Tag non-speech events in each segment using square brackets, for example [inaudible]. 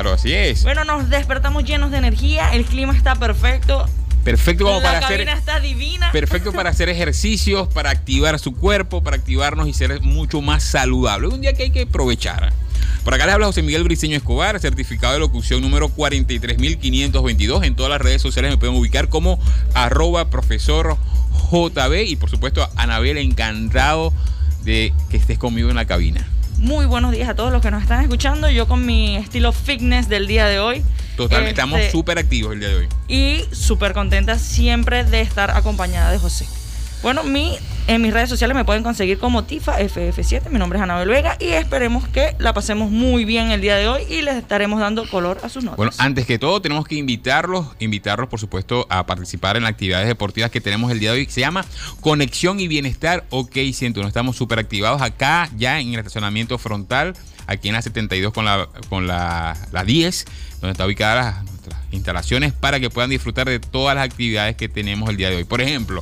Claro, así es. Bueno, nos despertamos llenos de energía, el clima está perfecto. Perfecto como la para hacer está divina. perfecto para hacer ejercicios, para activar su cuerpo, para activarnos y ser mucho más saludable. Es un día que hay que aprovechar. Por acá les habla José Miguel Briceño Escobar, certificado de locución número 43522. En todas las redes sociales me pueden ubicar como arroba profesor JB y por supuesto Anabel, encantado de que estés conmigo en la cabina. Muy buenos días a todos los que nos están escuchando. Yo con mi estilo fitness del día de hoy. Este, estamos súper activos el día de hoy. Y súper contenta siempre de estar acompañada de José. Bueno, mi, en mis redes sociales me pueden conseguir como Tifa FF7. Mi nombre es Anabel Vega y esperemos que la pasemos muy bien el día de hoy y les estaremos dando color a sus notas. Bueno, antes que todo tenemos que invitarlos, invitarlos por supuesto a participar en las actividades deportivas que tenemos el día de hoy. Se llama Conexión y Bienestar OK 101. Estamos súper activados acá ya en el estacionamiento frontal, aquí en la 72 con la, con la, la 10, donde está ubicada las, instalaciones para que puedan disfrutar de todas las actividades que tenemos el día de hoy. Por ejemplo,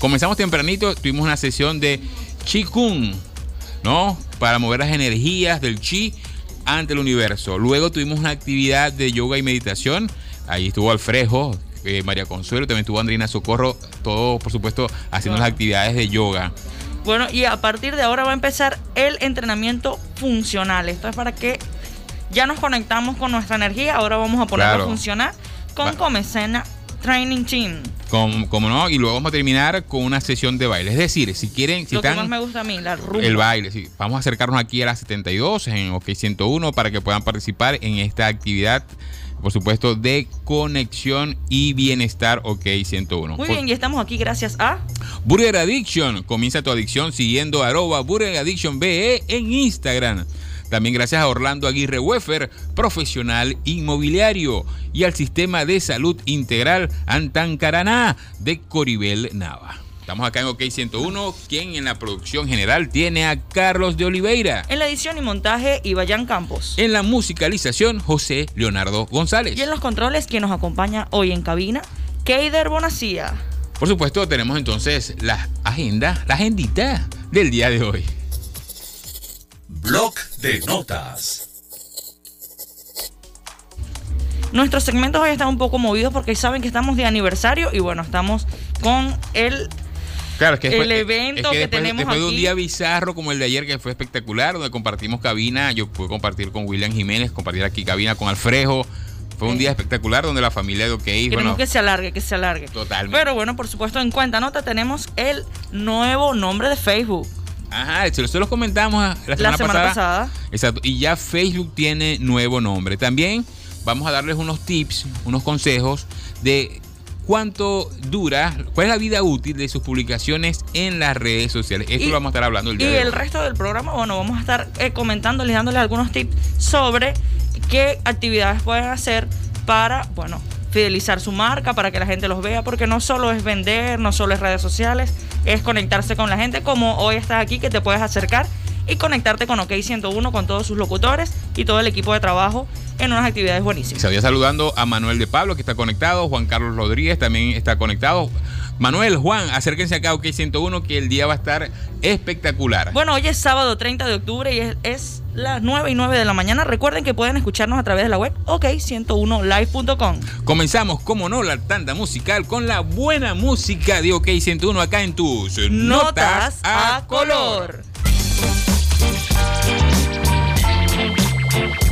comenzamos tempranito, tuvimos una sesión de Qigong, ¿no? Para mover las energías del chi ante el universo. Luego tuvimos una actividad de yoga y meditación. Ahí estuvo Alfredo, eh, María Consuelo, también estuvo Andrina Socorro, todo por supuesto haciendo las actividades de yoga. Bueno, y a partir de ahora va a empezar el entrenamiento funcional. Esto es para que ya nos conectamos con nuestra energía. Ahora vamos a ponerlo Claro. a funcionar con. Comecena Training Team. Como, como no, y luego vamos a terminar con una sesión de baile. Es decir, si quieren, si Lo que están más me gusta a mí, la rumba. el baile, sí. Vamos a acercarnos aquí a las 72 en OK 101 para que puedan participar en esta actividad, por supuesto, de conexión y bienestar OK 101. Muy bien, y estamos aquí gracias a Burger Addiction. Comienza tu adicción siguiendo arroba Burger Addiction BE en Instagram. También gracias a Orlando Aguirre Weffer, profesional inmobiliario, y al sistema de salud integral Antancaraná de Coribel Nava. Estamos acá en OK 101, quien en la producción general tiene a Carlos de Oliveira. en la edición y montaje Ibayan Campos. En la musicalización, José Leonardo González. Y en los controles, quien nos acompaña hoy en cabina, Keider Bonacía. Por supuesto, tenemos entonces la agenda, la agendita del día de hoy. Blog de notas. Nuestros segmentos hoy están un poco movidos porque saben que estamos de aniversario y bueno, estamos con el Claro, es que El después- evento que después, tenemos después de un aquí. día bizarro como el de ayer, que fue espectacular, donde compartimos cabina, yo pude compartir con William Jiménez, compartir aquí cabina con Alfredo. Fue un Sí. día espectacular donde la familia de OK, Queremos bueno, que se alargue, que se alargue. Totalmente. Pero bueno, por supuesto, en cuenta nota tenemos el nuevo nombre de Facebook. Ajá, eso eso lo comentamos la semana, La semana pasada. Exacto, y ya Facebook tiene nuevo nombre. También vamos a darles unos tips, unos consejos de cuánto dura, cuál es la vida útil de sus publicaciones en las redes sociales. Esto Y- lo vamos a estar hablando el Y día de el hoy. resto del programa, bueno, vamos a estar eh, comentándoles, dándoles algunos tips sobre qué actividades pueden hacer para, bueno, fidelizar su marca, para que la gente los vea, porque no solo es vender, no solo es redes sociales, es conectarse con la gente, como hoy estás aquí, que te puedes acercar y conectarte con OK 101, con todos sus locutores y todo el equipo de trabajo en unas actividades buenísimas. Se había saludando a Manuel de Pablo, que está conectado. Juan Carlos Rodríguez también está conectado. Manuel, Juan, acérquense acá a OK 101, que el día va a estar espectacular. Bueno, hoy es sábado 30 de octubre y es, es las 9 y 9 de la mañana. Recuerden que pueden escucharnos a través de la web ok101live.com. Comenzamos, como no, la tanda musical con la buena música de OK 101 acá en tus Notas a color. Thank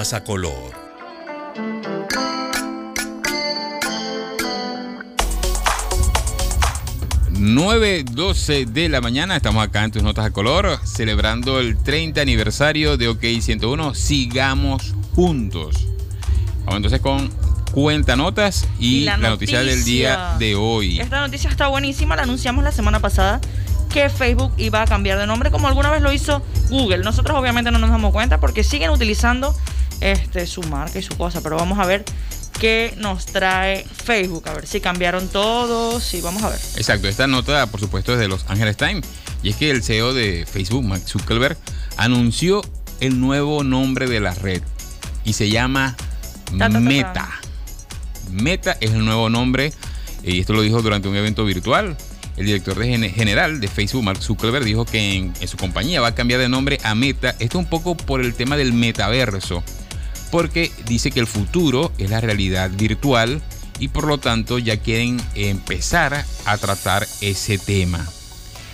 Notas a Color. Nueve 12 de la mañana, estamos acá en tus notas a color, celebrando el 30 aniversario de OK 101. Sigamos juntos. Vamos entonces con cuenta notas y, la, noticia del día de hoy. Esta noticia está buenísima, la anunciamos la semana pasada que Facebook iba a cambiar de nombre como alguna vez lo hizo Google. Nosotros obviamente no nos damos cuenta porque siguen utilizando este su marca y su cosa, pero vamos a ver qué nos trae Facebook, a ver si cambiaron todos y vamos a ver. Exacto, esta nota por supuesto es de Los Angeles Times y es que el CEO de Facebook, Mark Zuckerberg, anunció el nuevo nombre de la red y se llama Ta, ta, ta, ta. Meta. Meta es el nuevo nombre y esto lo dijo durante un evento virtual. El director de gen- general de Facebook, Mark Zuckerberg, dijo que en, en su compañía va a cambiar de nombre a Meta. Esto un poco por el tema del metaverso, porque dice que el futuro es la realidad virtual y por lo tanto ya quieren empezar a tratar ese tema.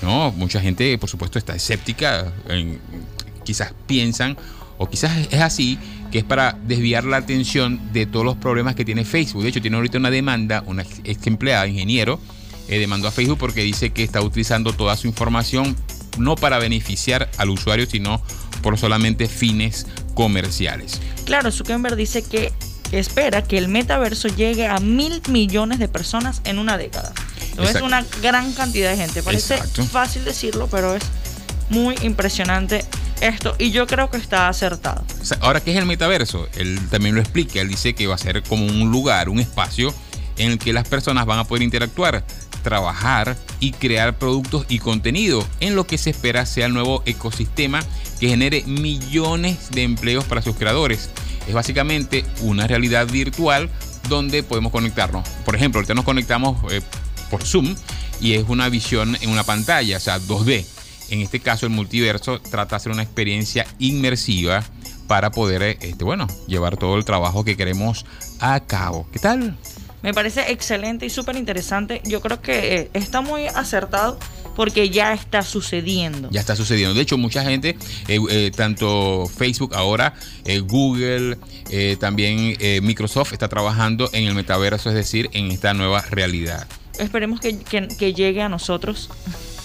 No, mucha gente, por supuesto, está escéptica. quizás piensan, o quizás es así, que es para desviar la atención de todos los problemas que tiene Facebook. De hecho, tiene ahorita una demanda, una ex empleada, ingeniero, eh, demandó a Facebook porque dice que está utilizando toda su información no para beneficiar al usuario, sino por solamente fines comerciales. Claro, Zuckerberg dice que espera que el metaverso llegue a mil millones de personas en una década. No es una gran cantidad de gente. Parece Exacto. fácil decirlo, pero es muy impresionante esto y yo creo que está acertado. Ahora, ¿qué es el metaverso? Él también lo explica. Él dice que va a ser como un lugar, un espacio en el que las personas van a poder interactuar, trabajar y crear productos y contenido en lo que se espera sea el nuevo ecosistema que genere millones de empleos para sus creadores. Es básicamente una realidad virtual donde podemos conectarnos. Por ejemplo, ahorita nos conectamos eh, por Zoom y es una visión en una pantalla, o sea, 2D. En este caso, el multiverso trata de hacer una experiencia inmersiva para poder, eh, este, bueno, llevar todo el trabajo que queremos a cabo. ¿Qué tal? Me parece excelente y súper interesante. Yo creo que eh, está muy acertado porque ya está sucediendo. Ya está sucediendo. De hecho, mucha gente, eh, eh, tanto Facebook ahora, eh, Google, también Microsoft está trabajando en el metaverso, es decir, en esta nueva realidad. Esperemos que, que- que llegue a nosotros.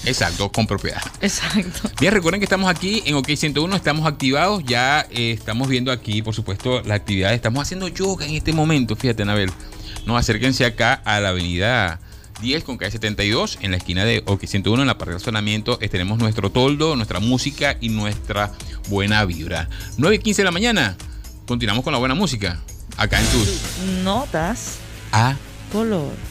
Exacto, con propiedad. Exacto. Bien, recuerden que estamos aquí en OK 101, estamos activados, ya eh, estamos viendo aquí, por supuesto, las actividades. Estamos haciendo yoga en este momento, fíjate, Anabel. No, acérquense acá a la avenida 10 con calle 72, en la esquina de OK 101, en la parte de estacionamiento. eh, tenemos nuestro toldo, nuestra música y nuestra buena vibra. 9 y 15 de la mañana, continuamos con la buena música, acá en tus Notas A color.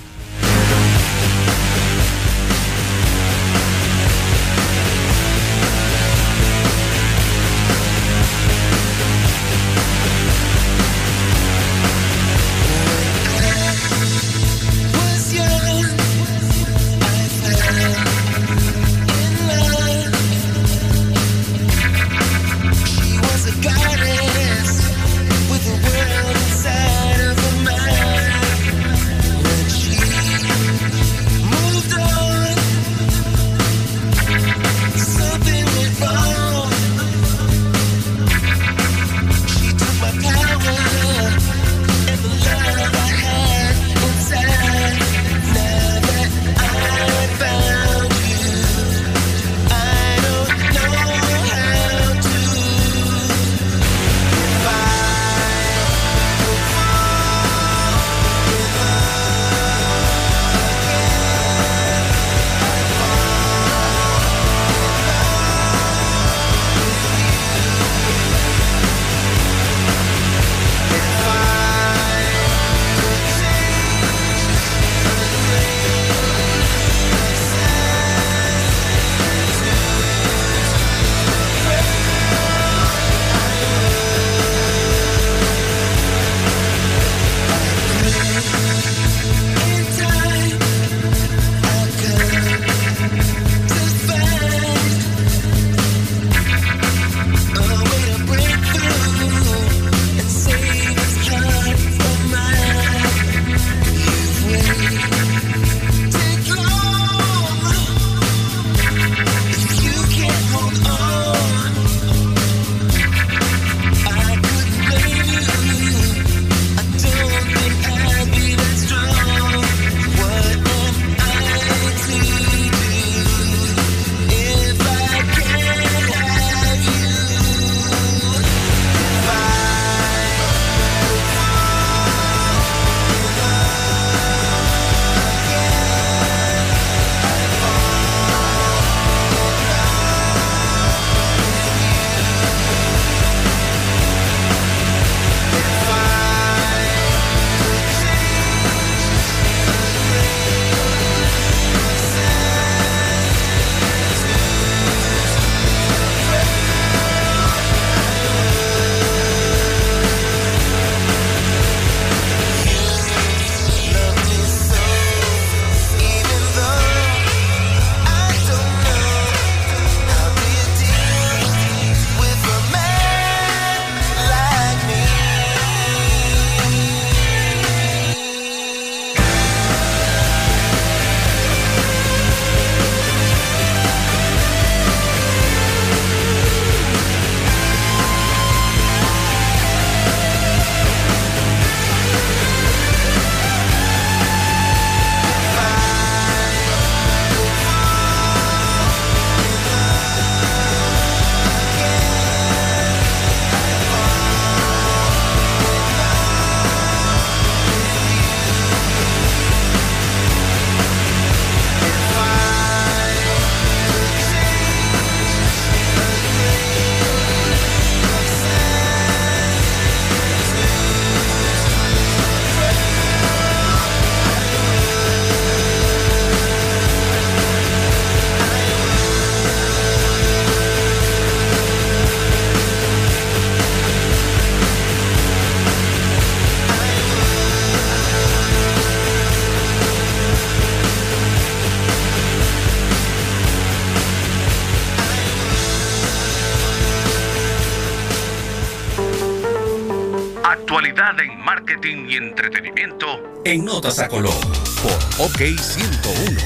Y entretenimiento en Notas a Color por OK 101.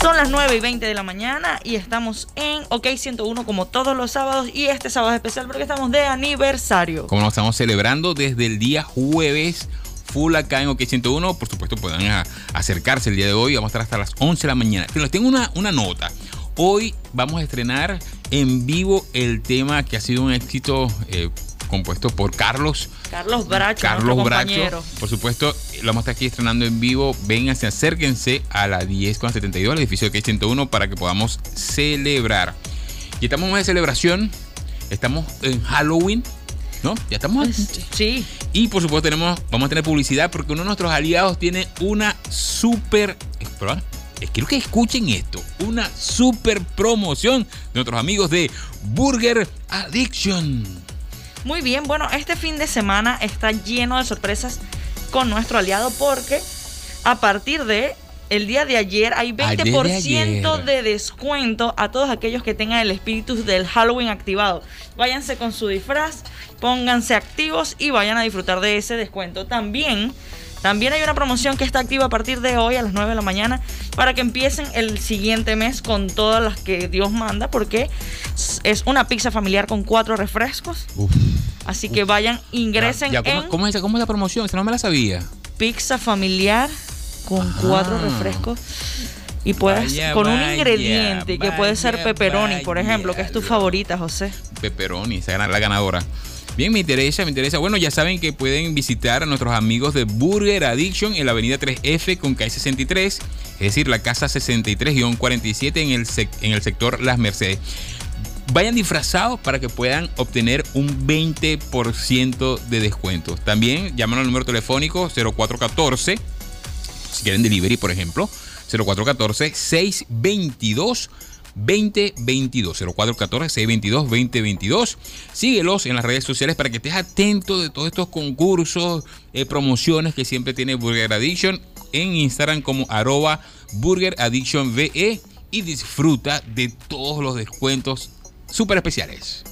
Son las 9 y 20 de la mañana y estamos en OK 101 como todos los sábados y este sábado es especial porque estamos de aniversario. Como lo estamos celebrando desde el día jueves, full acá en OK 101. Por supuesto, pueden acercarse el día de hoy. Vamos a estar hasta las 11 de la mañana. Pero les tengo una, una nota. Hoy vamos a estrenar en vivo el tema que ha sido un éxito eh, compuesto por Carlos. Carlos Bracho, Carlos Bracho. compañero. Por supuesto, lo vamos a estar aquí estrenando en vivo. Vénganse, acérquense a la 10 con 72, al edificio de K101, para que podamos celebrar. Y estamos de celebración. Estamos en Halloween. ¿No? Ya estamos. Sí, Y por supuesto tenemos, vamos a tener publicidad porque uno de nuestros aliados tiene una super, eh, perdón, eh, quiero que escuchen esto, una super promoción de nuestros amigos de Burger Addiction. Muy bien, bueno, este fin de semana está lleno de sorpresas con nuestro aliado porque a partir de el día de ayer hay Ayer de 20% ayer. de descuento a todos aquellos que tengan el espíritu del Halloween activado. Váyanse con su disfraz, pónganse activos y vayan a disfrutar de ese descuento. También también hay una promoción que está activa a partir de hoy a las 9 de la mañana para que empiecen el siguiente mes con todas las que Dios manda porque es una pizza familiar con cuatro refrescos. Uf. Así que vayan, ingresen Ya, ¿cómo, en cómo es cómo es la promoción? Esa no me la sabía. pizza familiar con cuatro refrescos. Y puedes, Vaya, con un vaya, ingrediente que puede ser pepperoni, por ejemplo, que es tu favorita, José. Pepperoni, la ganadora. Bien, me interesa, me interesa. Bueno, ya saben que pueden visitar a nuestros amigos de Burger Addiction en la avenida 3F con calle 63, es decir, la casa 63-47 en el, en el sector Las Mercedes. Vayan disfrazados para que puedan obtener un 20% de descuento. También llaman al número telefónico 0414 si quieren delivery, por ejemplo, 0414-622. 2022 0414 622 2022 síguelos en las redes sociales para que estés atento de todos estos concursos eh, promociones que siempre tiene Burger Addiction en Instagram como arroba Burger Addiction VE y disfruta de todos los descuentos súper especiales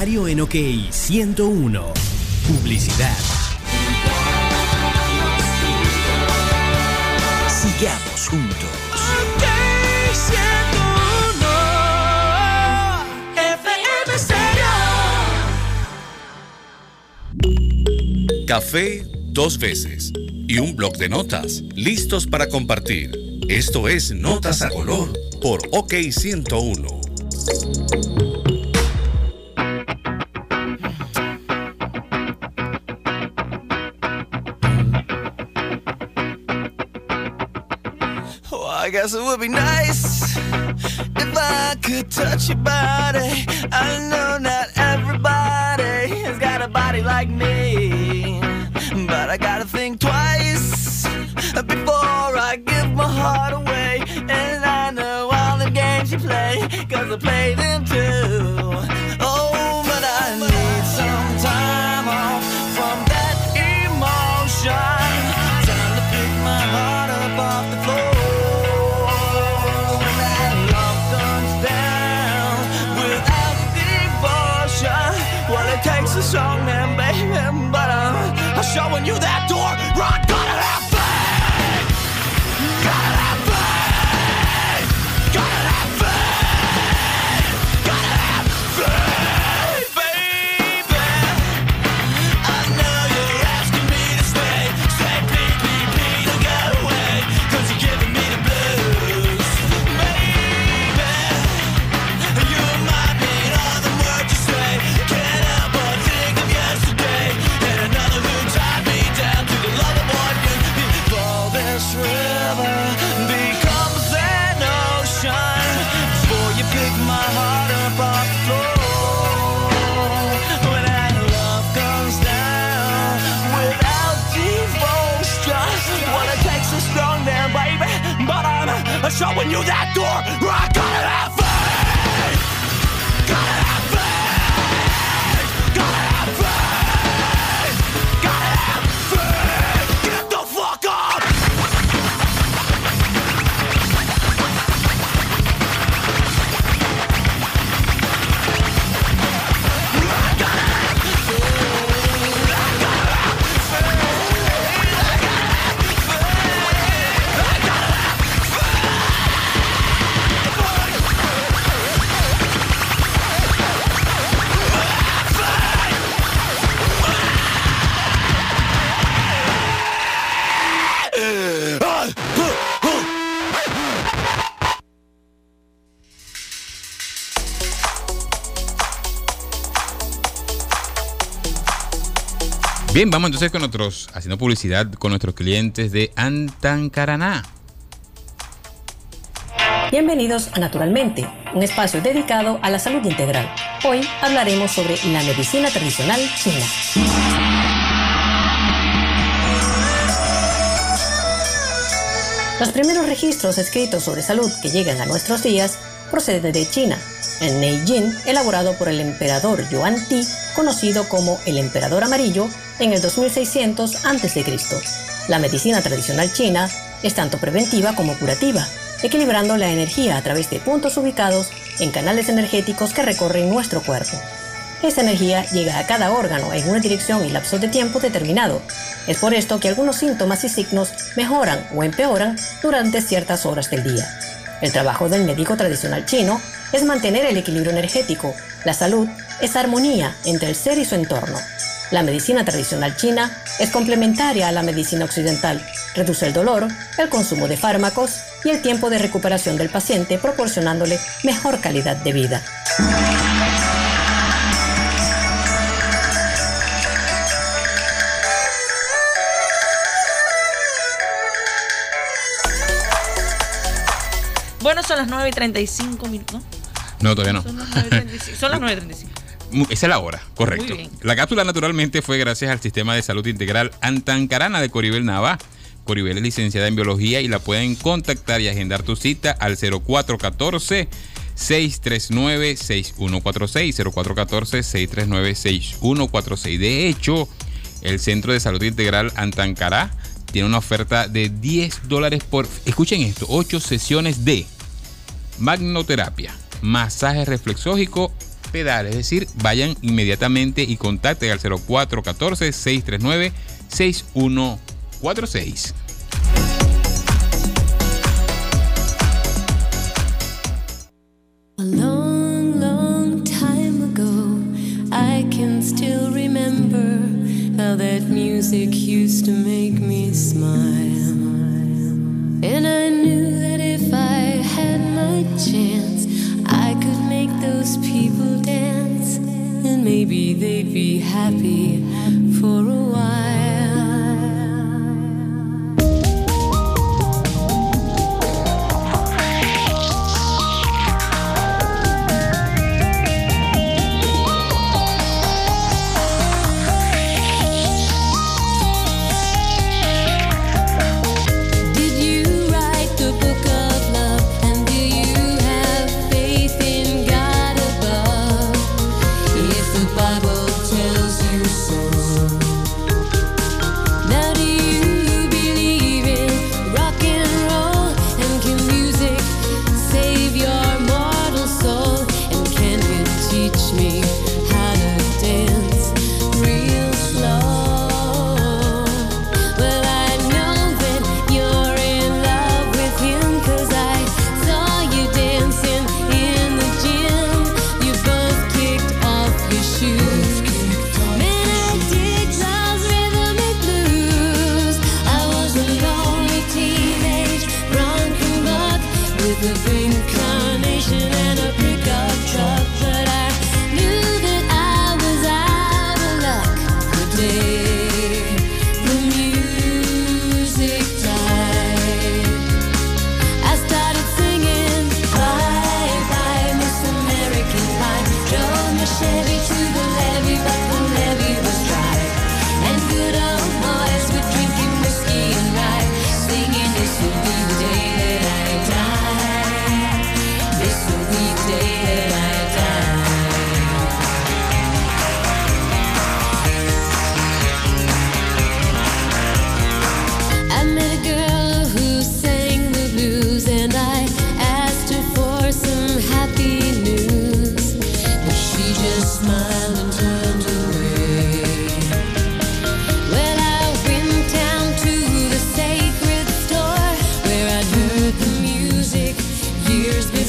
En OK 101. Publicidad. Sigamos juntos. Café dos veces y un blog de notas listos para compartir. Esto es Notas a Color por OK 101. Well, it would be nice if I could touch your body. I know not everybody has got a body like me, Bien, vamos entonces con otros, haciendo publicidad con nuestros clientes de Antancaraná. Bienvenidos a Naturalmente, un espacio dedicado a la salud integral. Hoy hablaremos sobre la medicina tradicional china. Los primeros registros escritos sobre salud que llegan a nuestros días proceden de China, en Neijin, elaborado por el emperador Yuan Ti, conocido como el emperador amarillo, en el 2600 a.C. La medicina tradicional china es tanto preventiva como curativa, equilibrando la energía a través de puntos ubicados en canales energéticos que recorren nuestro cuerpo. Esta energía llega a cada órgano en una dirección y lapso de tiempo determinado. Es por esto que algunos síntomas y signos mejoran o empeoran durante ciertas horas del día. El trabajo del médico tradicional chino es mantener el equilibrio energético. La salud es armonía entre el ser y su entorno. La medicina tradicional china es complementaria a la medicina occidental, reduce el dolor, el consumo de fármacos y el tiempo de recuperación del paciente proporcionándole mejor calidad de vida. Bueno, son las 9 y 35 minutos. No, todavía no. Son las 9 y 35. Son las 9 y 35. Mu- Esa es la hora, correcto. La cápsula naturalmente fue gracias al sistema de salud integral Antancarana de Coribel Nava. Coribel es licenciada en biología y la pueden contactar y agendar tu cita al 0414 639 6146 0414 639 6146. De hecho, el Centro de Salud Integral Antancará tiene una oferta de 10 dólares por, escuchen esto, 8 sesiones de magnoterapia, masaje reflexológico, pedal. Es decir, vayan inmediatamente y contacten al 0414-639-6146. A long, long time ago, I can still remember how that music used to make me smile. And I knew that if I had my chance, people dance, and maybe they'd be happy for a while.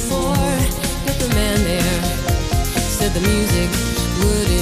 before, but the man there said the music wouldn't.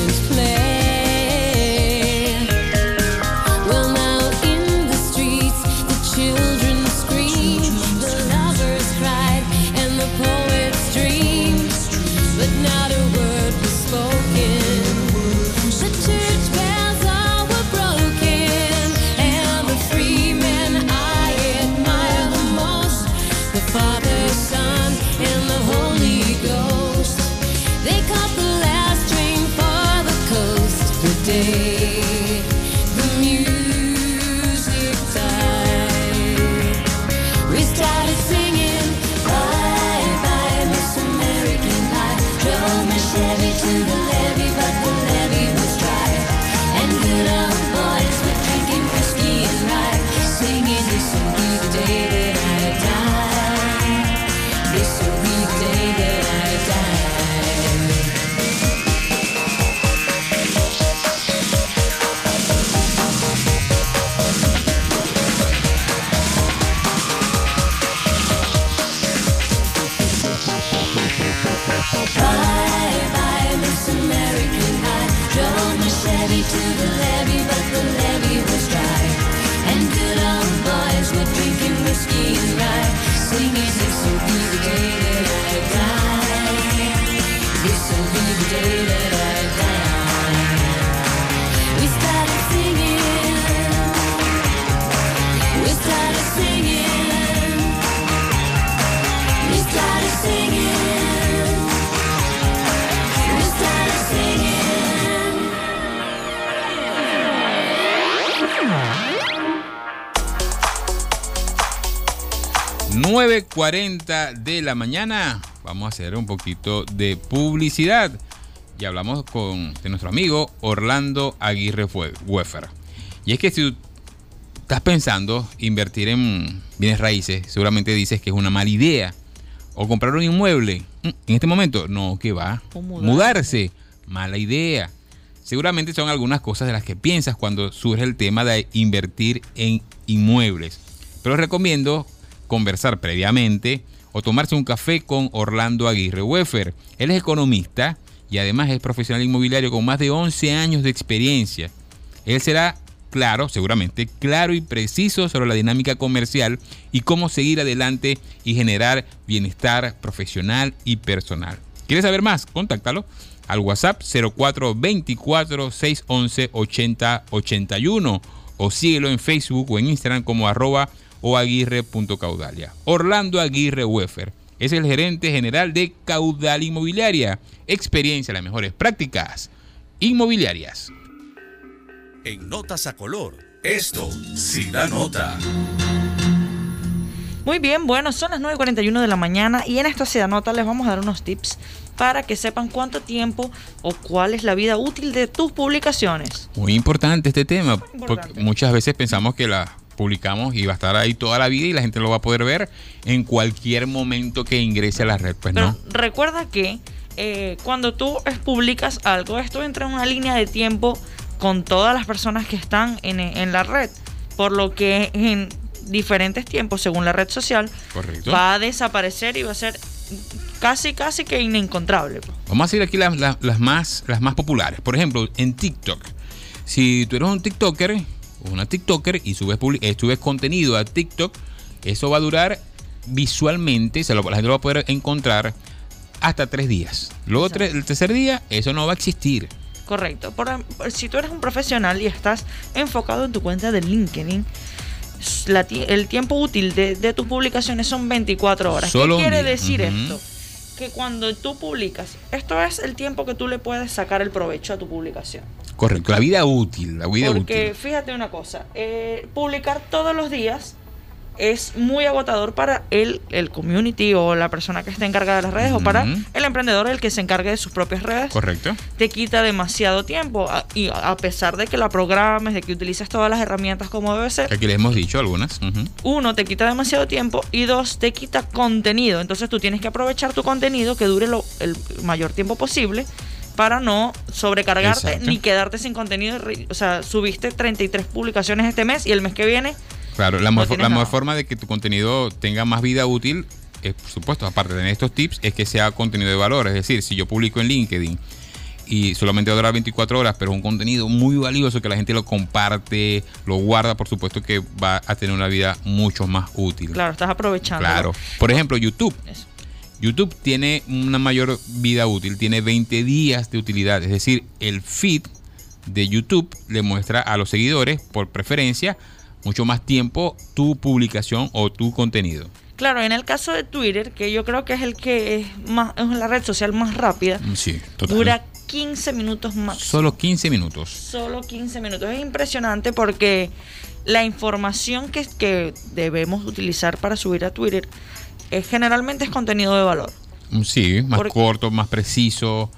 9.40 de la mañana. Vamos a hacer un poquito de publicidad. Y hablamos con de nuestro amigo Orlando Aguirre Weffer. Y es que si tú estás pensando invertir en bienes raíces, seguramente dices que es una mala idea. O comprar un inmueble. Mm, En este momento, no, que va. Mudarse. Mudarse. Mala idea. Seguramente son algunas cosas de las que piensas cuando surge el tema de invertir en inmuebles. Pero recomiendo conversar previamente o tomarse un café con Orlando Aguirre Weffer. Él es economista y además es profesional inmobiliario con más de 11 años de experiencia. Él será claro, seguramente, claro y preciso sobre la dinámica comercial y cómo seguir adelante y generar bienestar profesional y personal. ¿Quieres saber más? Contáctalo al WhatsApp 0424 611 8081 o síguelo en Facebook o en Instagram como arroba o aguirre.caudalia. Orlando Aguirre Weffer es el gerente general de Caudal Inmobiliaria. Experiencia, las mejores prácticas inmobiliarias. En Notas a Color, esto sí da nota. Muy bien, bueno, son las 9.41 de la mañana y en esta Ciudad Nota les vamos a dar unos tips para que sepan cuánto tiempo o cuál es la vida útil de tus publicaciones. Muy importante este tema, importante. porque muchas veces pensamos que la publicamos y va a estar ahí toda la vida y la gente lo va a poder ver en cualquier momento que ingrese a la red. Pues Pero no. recuerda que eh, cuando tú publicas algo, esto entra en una línea de tiempo con todas las personas que están en, en la red, por lo que en diferentes tiempos, según la red social, Correcto. va a desaparecer y va a ser casi, casi que inencontrable. pues. Vamos a decir aquí las, las- las más, las más populares. Por ejemplo, en TikTok. Si tú eres un TikToker una TikToker y subes, eh, subes contenido a TikTok, eso va a durar visualmente, se lo- la gente lo va a poder encontrar hasta tres días. Luego, tre- el tercer día, eso no va a existir. Correcto. Por- si tú eres un profesional y estás enfocado en tu cuenta de LinkedIn, la el tiempo útil de, de tus publicaciones son 24 horas. Solo ¿Qué quiere decir esto? Que cuando tú publicas, esto es el tiempo que tú le puedes sacar el provecho a tu publicación. Correcto, la vida útil, la vida Porque útil. fíjate una cosa, eh, publicar todos los días es muy agotador para el, el community o la persona que esté encargada de las redes o para el emprendedor el que se encargue de sus propias redes Correcto. te quita demasiado tiempo. A- Y a pesar de que la programes, de que utilices todas las herramientas como debe ser, Aquí les hemos dicho algunas. Uno, te quita demasiado tiempo y dos, te quita contenido. Entonces tú tienes que aprovechar tu contenido que dure lo- el mayor tiempo posible para no sobrecargarte Exacto. ni quedarte sin contenido. O sea, subiste 33 publicaciones este mes y el mes que viene, Claro, la, No mejor, la forma de que tu contenido tenga más vida útil, es, por supuesto, aparte de tener estos tips, es que sea contenido de valor. Es decir, si yo publico en LinkedIn y solamente va a durar 24 horas, pero es un contenido muy valioso que la gente lo comparte, lo guarda, por supuesto que va a tener una vida mucho más útil. claro, estás aprovechando. Claro. Por ejemplo, YouTube. Eso. YouTube tiene una mayor vida útil, tiene 20 días de utilidad. Es decir, el feed de YouTube le muestra a los seguidores, por preferencia, mucho más tiempo tu publicación o tu contenido. Claro, en el caso de Twitter, que yo creo que es el que es más es la red social más rápida, Mm, Sí, total. dura 15 minutos más. Solo 15 minutos. Solo 15 minutos. Es impresionante porque la información que, que debemos utilizar para subir a Twitter es, generalmente es contenido de valor. Mm, Sí, más Porque- corto, más preciso.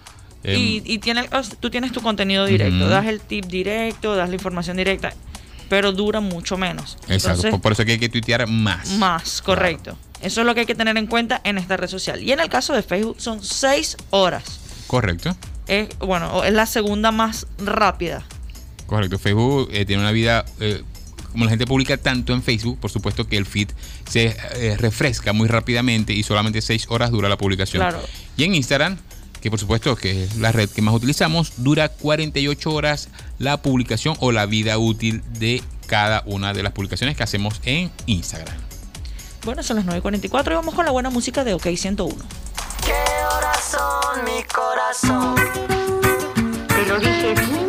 em, y y tiene, tú tienes tu contenido directo, das el tip directo, das la información directa, pero dura mucho menos. exacto. Entonces, por, eso que hay que tuitear más. más, correcto. Eso es lo que hay que tener en cuenta en esta red social. Y en el caso de Facebook son 6 horas. Correcto. Es, bueno, es la segunda más rápida. Correcto, Facebook eh, tiene una vida, eh, como la gente publica tanto en Facebook, por supuesto que el feed se eh, refresca muy rápidamente y solamente 6 horas dura la publicación. Claro. Y en Instagram que por supuesto que es la red que más utilizamos, dura 48 horas la publicación o la vida útil de cada una de las publicaciones que hacemos en Instagram. Bueno, son las 9.44 y vamos con la buena música de OK 101. ¿Qué horas son, mi corazón? Te lo dije bien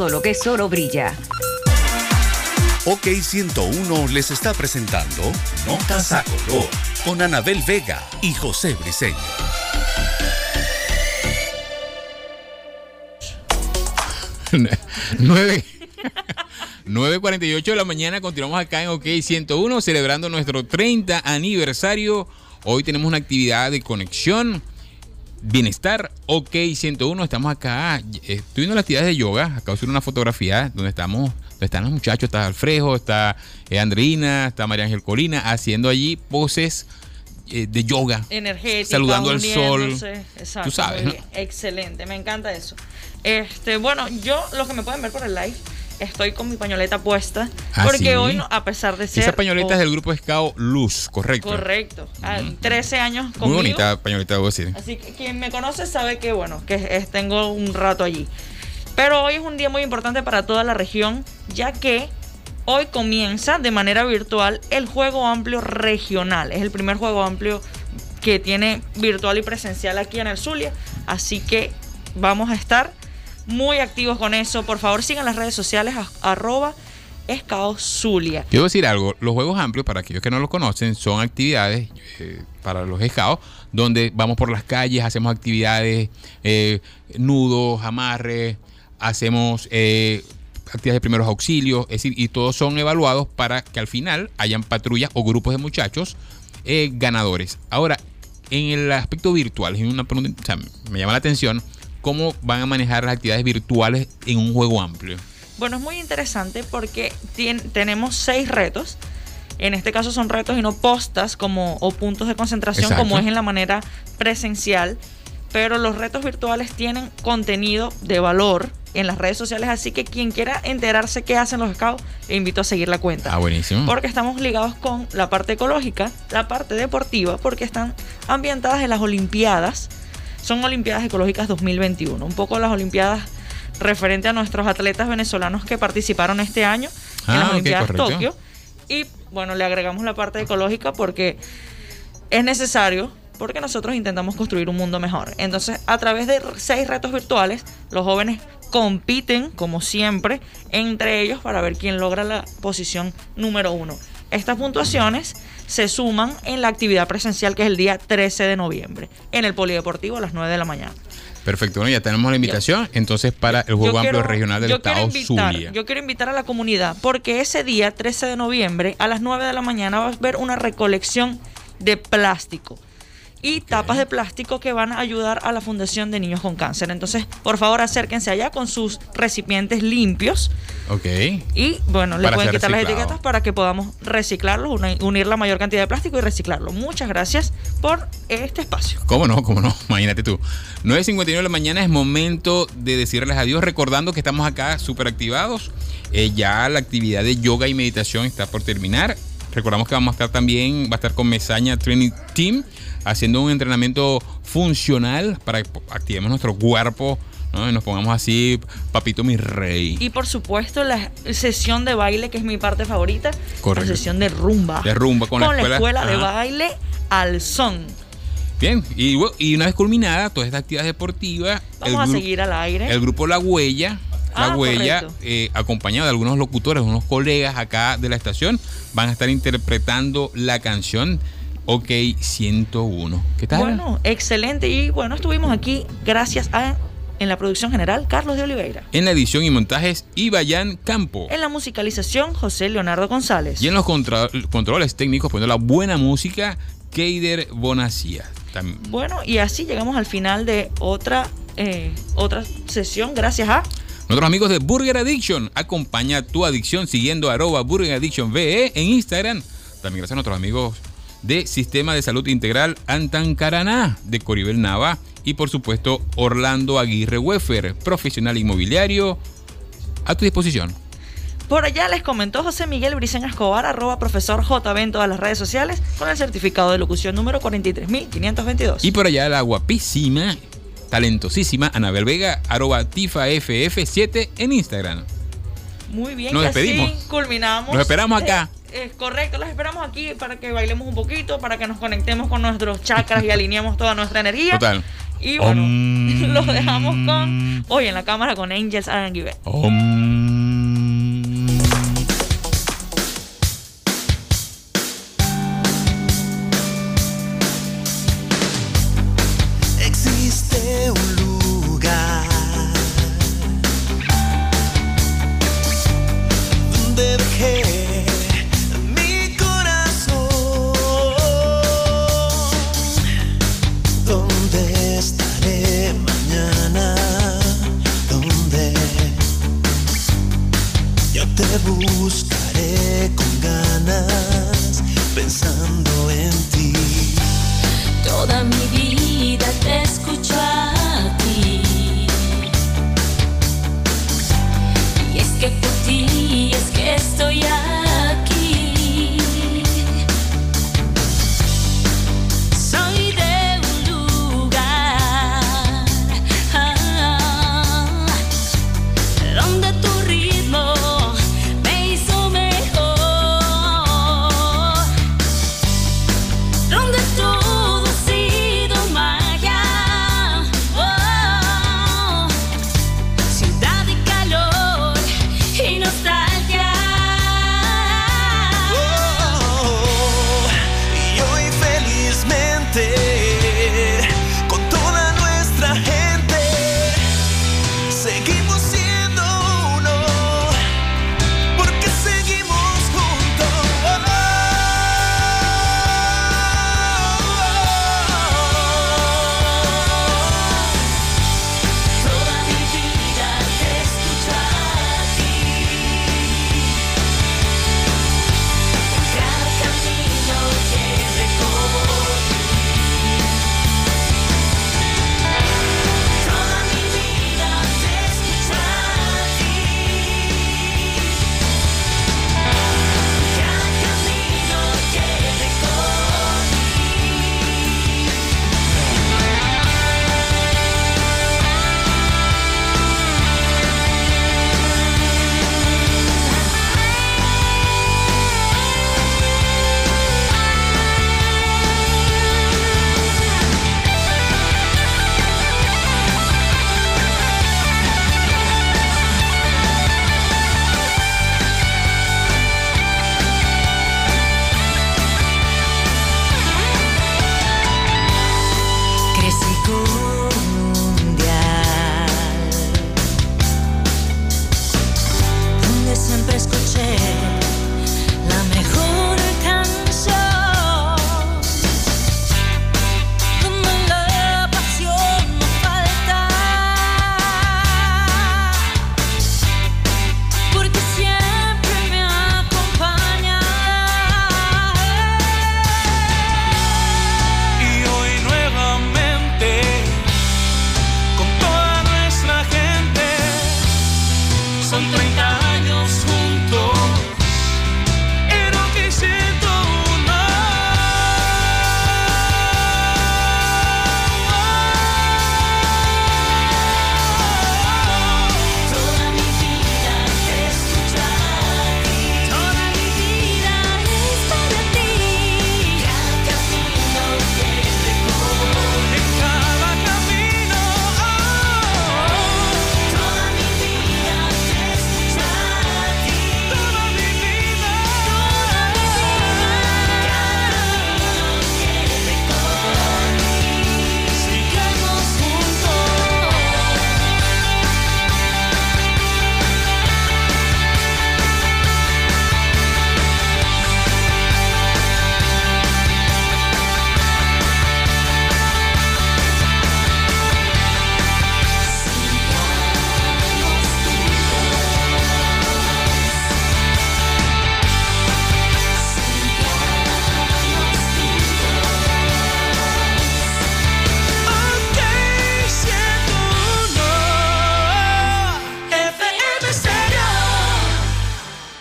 Todo lo que es oro brilla. OK 101 les está presentando Notas a color con Anabel Vega y José Briseño. [laughs] Nueve- 9.48 de la mañana, continuamos acá en OK 101 celebrando nuestro 30 aniversario. Hoy tenemos una actividad de conexión, bienestar, OK 101. Estamos acá, eh, estoy viendo las actividades de yoga. Acabo de una fotografía donde estamos, donde están los muchachos. Está Alfredo, está eh, Andreina, está María Ángel Colina haciendo allí poses eh, de yoga. energética. Saludando al sol. Exacto, Tú sabes. Excelente, me encanta eso. Este, bueno, yo, los que me pueden ver por el live, estoy con mi pañoleta puesta. Ah, porque ¿sí? hoy, a pesar de ser. Esa pañoleta oh, es del grupo Scout Luz, correcto. Correcto. Ah, 13 años Muy conmigo. bonita pañoleta, debo decir. Así que quien me conoce sabe que, bueno, que es- tengo un rato allí. Pero hoy es un día muy importante para toda la región, ya que Hoy comienza de manera virtual el juego amplio regional. Es el primer juego amplio que tiene virtual y presencial aquí en el Zulia. Así que vamos a estar muy activos con eso. Por favor, sigan las redes sociales a- arroba Zulia. Quiero decir algo, los juegos amplios, para aquellos que no lo conocen, son actividades eh, para los scouts, donde vamos por las calles, hacemos actividades, eh, nudos, amarres, hacemos eh, actividades de primeros auxilios, es decir, y todos son evaluados para que al final hayan patrullas o grupos de muchachos ganadores. Ahora, en el aspecto virtual, es una pregunta, o sea, me llama la atención, ¿cómo van a manejar las actividades virtuales en un juego amplio? Bueno, es muy interesante porque tenemos seis retos. En este caso son retos y no postas como, o puntos de concentración Exacto. como es en la manera presencial. Pero los retos virtuales tienen contenido de valor en las redes sociales. Así que quien quiera enterarse qué hacen los scouts, invito a seguir la cuenta. Ah, buenísimo. Porque estamos ligados con la parte ecológica, la parte deportiva, porque están ambientadas en las Olimpiadas. Son Olimpiadas Ecológicas 2021. Un poco las Olimpiadas referente a nuestros atletas venezolanos que participaron este año en Ah, las ok, Olimpiadas. Tokio. Y bueno, le agregamos la parte ecológica porque es necesario porque nosotros intentamos construir un mundo mejor. Entonces, a través de seis retos virtuales, los jóvenes compiten, como siempre, entre ellos para ver quién logra la posición número uno. Estas puntuaciones se suman en la actividad presencial que es el día 13 de noviembre, en el Polideportivo a las 9 de la mañana. Perfecto, bueno, ya tenemos la invitación entonces para el Juego Amplio quiero- Regional del Estado invitar- Zulia. Yo quiero invitar a la comunidad porque ese día, 13 de noviembre, a las 9 de la mañana va a haber una recolección de plástico y tapas de plástico que van a ayudar a la Fundación de Niños con Cáncer. Entonces, por favor, acérquense allá con sus recipientes limpios Ok. y, bueno, le pueden quitar las etiquetas para que podamos reciclarlos, unir la mayor cantidad de plástico y reciclarlo. Muchas gracias por este espacio. ¿Cómo no? ¿Cómo no? [laughs] Imagínate tú. 9.59 de la mañana es momento de decirles adiós, recordando que estamos acá súper activados. Eh, ya la actividad de yoga y meditación está por terminar. Recordamos que vamos a estar también, va a estar con Mesaña Training Team, haciendo un entrenamiento funcional para que activemos nuestro cuerpo ¿no? y nos pongamos así, papito mi rey. Y por supuesto, la sesión de baile, que es mi parte favorita, Correcto. la sesión de rumba. De rumba con la escuela. de baile al son. Bien, y, una vez culminada toda esta actividad deportiva, Vamos a gru- seguir al aire. El grupo La Huella, La Ah, Huella, eh, acompañado de algunos locutores, unos colegas acá de la estación, van a estar interpretando la canción OK 101. ¿Qué tal? Bueno, excelente. Y bueno, estuvimos aquí gracias a, en la producción general, Carlos de Oliveira. En la edición y montajes, Ibayan Campo. En la musicalización, José Leonardo González. Y en los contra- controles técnicos, poniendo la buena música, Keider Bonacía. Bueno, y así llegamos al final de otra, eh, otra sesión, gracias a... Nuestros amigos de Burger Addiction, acompaña tu adicción siguiendo arroba Burger Addiction VE en Instagram. También gracias a nuestros amigos de Sistema de Salud Integral Antancaraná de Coribel Nava y por supuesto Orlando Aguirre Weffer, profesional inmobiliario, a tu disposición. Por allá les comentó José Miguel Briceña Escobar, arroba profesor JB en todas las redes sociales, con el certificado de locución número 43522. Y por allá la guapísima, talentosísima Anabel Vega, arroba TifaFF7 en Instagram. Muy bien, Nos y así despedimos. culminamos. Los esperamos acá. Eh, es correcto, los esperamos aquí para que bailemos un poquito, para que nos conectemos con nuestros chakras y alineemos toda nuestra energía. Total. Y bueno, [laughs] los dejamos con hoy en la cámara con Angels and Give